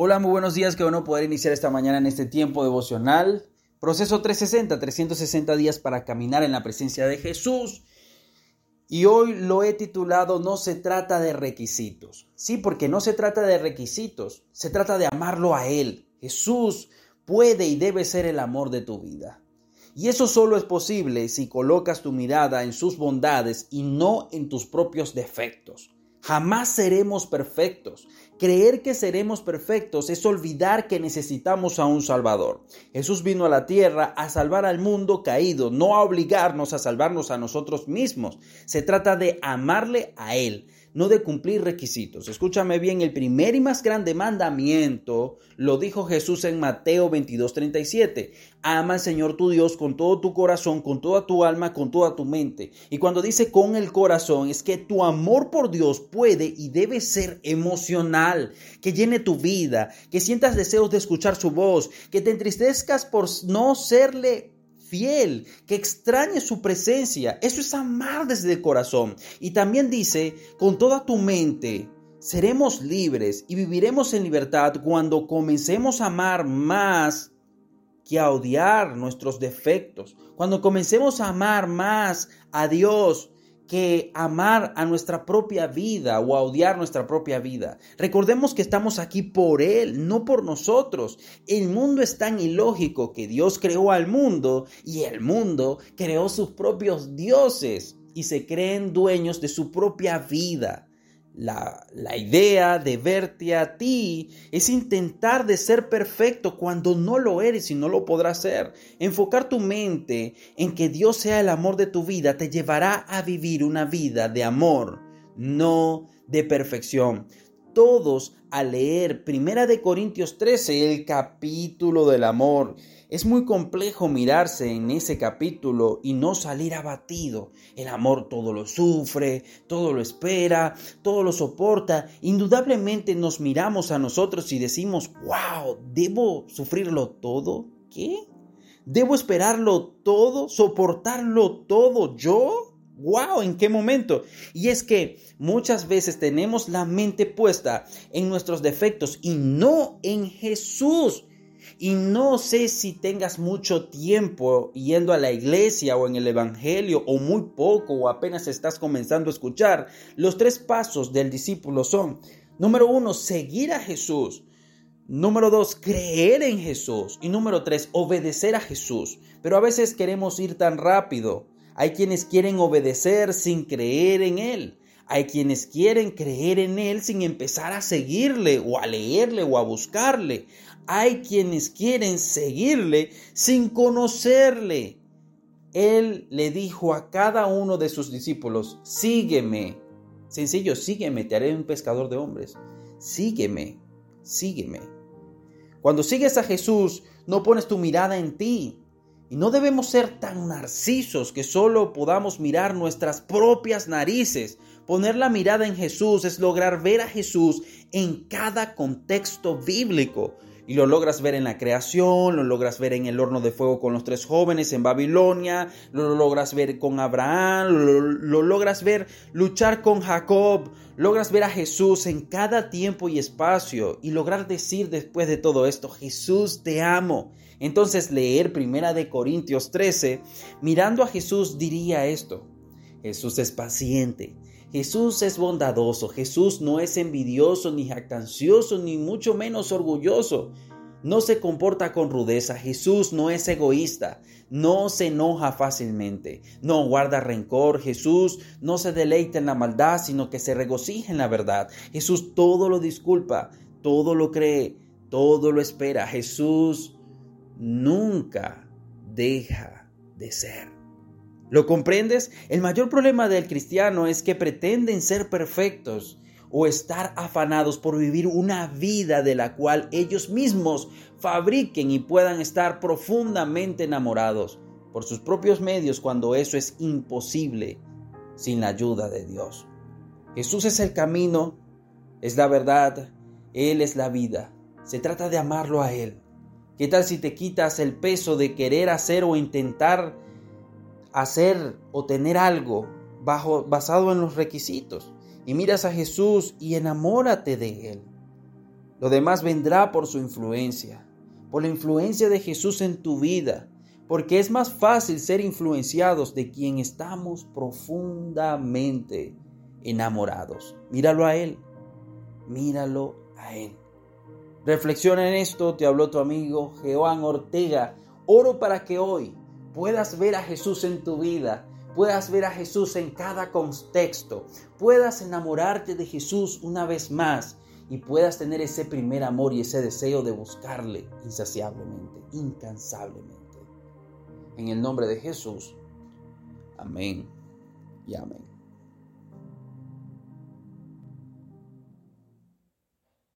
Hola, muy buenos días. Qué bueno poder iniciar esta mañana en este tiempo devocional. Proceso 360, 360 días para caminar en la presencia de Jesús. Y hoy lo he titulado No se trata de requisitos. Sí, porque no se trata de requisitos, se trata de amarlo a Él. Jesús puede y debe ser el amor de tu vida. Y eso solo es posible si colocas tu mirada en sus bondades y no en tus propios defectos. Jamás seremos perfectos. Creer que seremos perfectos es olvidar que necesitamos a un Salvador. Jesús vino a la tierra a salvar al mundo caído, no a obligarnos a salvarnos a nosotros mismos. Se trata de amarle a Él no de cumplir requisitos. Escúchame bien, el primer y más grande mandamiento lo dijo Jesús en Mateo 22:37. Ama al Señor tu Dios con todo tu corazón, con toda tu alma, con toda tu mente. Y cuando dice con el corazón, es que tu amor por Dios puede y debe ser emocional, que llene tu vida, que sientas deseos de escuchar su voz, que te entristezcas por no serle fiel, que extrañe su presencia. Eso es amar desde el corazón. Y también dice, con toda tu mente, seremos libres y viviremos en libertad cuando comencemos a amar más que a odiar nuestros defectos. Cuando comencemos a amar más a Dios que amar a nuestra propia vida o a odiar nuestra propia vida. Recordemos que estamos aquí por Él, no por nosotros. El mundo es tan ilógico que Dios creó al mundo y el mundo creó sus propios dioses y se creen dueños de su propia vida. La, idea de verte a ti es intentar de ser perfecto cuando no lo eres y no lo podrás ser. Enfocar tu mente en que Dios sea el amor de tu vida te llevará a vivir una vida de amor, no de perfección. Todos a leer Primera de Corintios 13, el capítulo del amor, es muy complejo mirarse en ese capítulo y no salir abatido. El amor todo lo sufre, todo lo espera, todo lo soporta. Indudablemente nos miramos a nosotros y decimos, wow, ¿debo sufrirlo todo? ¿Qué? ¿Debo esperarlo todo? ¿Soportarlo todo yo? ¡Wow! ¿En qué momento? Y es que muchas veces tenemos la mente puesta en nuestros defectos y no en Jesús. Y no sé si tengas mucho tiempo yendo a la iglesia o en el Evangelio o muy poco o apenas estás comenzando a escuchar. Los tres pasos del discípulo son, número uno, seguir a Jesús. Número dos, creer en Jesús. Y número tres, obedecer a Jesús. Pero a veces queremos ir tan rápido. Hay quienes quieren obedecer sin creer en Él. Hay quienes quieren creer en Él sin empezar a seguirle o a leerle o a buscarle. Hay quienes quieren seguirle sin conocerle. Él le dijo a cada uno de sus discípulos, sígueme. Sencillo, sígueme, te haré un pescador de hombres. Sígueme, sígueme. Cuando sigues a Jesús, no pones tu mirada en ti, y no debemos ser tan narcisos que solo podamos mirar nuestras propias narices. Poner la mirada en Jesús es lograr ver a Jesús en cada contexto bíblico. Y lo logras ver en la creación, lo logras ver en el horno de fuego con los tres jóvenes en Babilonia, lo logras ver con Abraham, lo, lo, logras ver luchar con Jacob, logras ver a Jesús en cada tiempo y espacio y lograr decir después de todo esto, Jesús te amo. Entonces leer Primera de Corintios 13, mirando a Jesús diría esto, Jesús es paciente, Jesús es bondadoso, Jesús no es envidioso ni jactancioso ni mucho menos orgulloso. No se comporta con rudeza, Jesús no es egoísta, no se enoja fácilmente, no guarda rencor, Jesús no se deleita en la maldad, sino que se regocija en la verdad. Jesús todo lo disculpa, todo lo cree, todo lo espera. Jesús nunca deja de ser. ¿Lo comprendes? El mayor problema del cristiano es que pretenden ser perfectos o estar afanados por vivir una vida de la cual ellos mismos fabriquen y puedan estar profundamente enamorados por sus propios medios cuando eso es imposible sin la ayuda de Dios. Jesús es el camino, es la verdad, Él es la vida. Se trata de amarlo a Él. ¿Qué tal si te quitas el peso de querer hacer o intentar hacer o tener algo bajo, basado en los requisitos. Y miras a Jesús y enamórate de Él. Lo demás vendrá por su influencia, por la influencia de Jesús en tu vida, porque es más fácil ser influenciados de quien estamos profundamente enamorados. Míralo a Él, míralo a Él. Reflexiona en esto, te habló tu amigo Joan Ortega. Oro para que hoy puedas ver a Jesús en tu vida, puedas ver a Jesús en cada contexto, puedas enamorarte de Jesús una vez más y puedas tener ese primer amor y ese deseo de buscarle insaciablemente, incansablemente. En el nombre de Jesús. Amén y amén.